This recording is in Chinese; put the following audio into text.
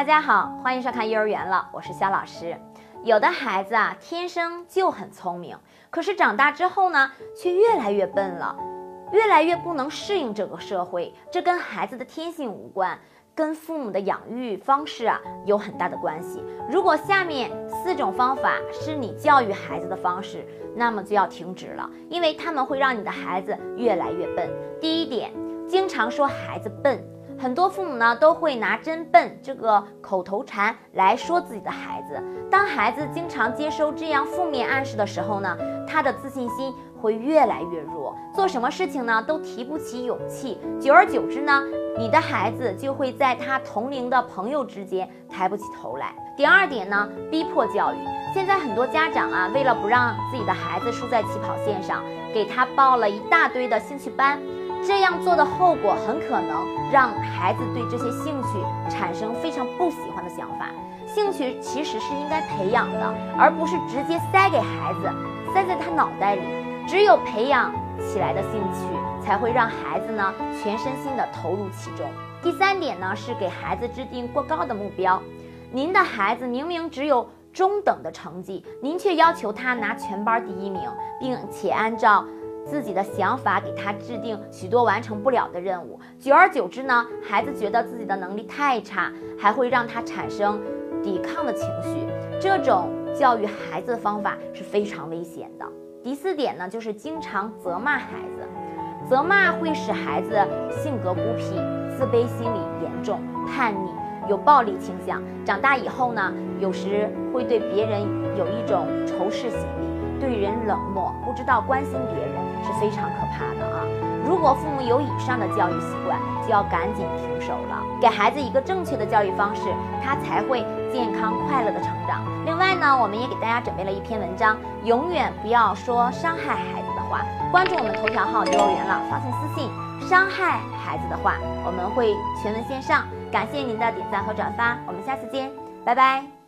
大家好，欢迎收看幼儿园了，我是肖老师。有的孩子啊，天生就很聪明，可是长大之后呢，却越来越笨了，越来越不能适应这个社会。这跟孩子的天性无关，跟父母的养育方式啊有很大的关系。如果下面四种方法是你教育孩子的方式，那么就要停止了，因为他们会让你的孩子越来越笨。第一点，经常说孩子笨。很多父母呢都会拿“真笨”这个口头禅来说自己的孩子。当孩子经常接收这样负面暗示的时候呢，他的自信心会越来越弱，做什么事情呢都提不起勇气。久而久之呢，你的孩子就会在他同龄的朋友之间抬不起头来。第二点呢，逼迫教育。现在很多家长啊，为了不让自己的孩子输在起跑线上，给他报了一大堆的兴趣班。这样做的后果很可能让孩子对这些兴趣产生非常不喜欢的想法。兴趣其实是应该培养的，而不是直接塞给孩子，塞在他脑袋里。只有培养起来的兴趣，才会让孩子呢全身心的投入其中。第三点呢是给孩子制定过高的目标。您的孩子明明只有中等的成绩，您却要求他拿全班第一名，并且按照。自己的想法给他制定许多完成不了的任务，久而久之呢，孩子觉得自己的能力太差，还会让他产生抵抗的情绪。这种教育孩子的方法是非常危险的。第四点呢，就是经常责骂孩子，责骂会使孩子性格孤僻、自卑心理严重、叛逆、有暴力倾向。长大以后呢，有时会对别人有一种仇视心理，对人冷漠，不知道关心别人。是非常可怕的啊！如果父母有以上的教育习惯，就要赶紧停手了。给孩子一个正确的教育方式，他才会健康快乐的成长。另外呢，我们也给大家准备了一篇文章：永远不要说伤害孩子的话。关注我们头条号幼儿园了，发送私信“伤害孩子的话”，我们会全文线上。感谢您的点赞和转发，我们下次见，拜拜。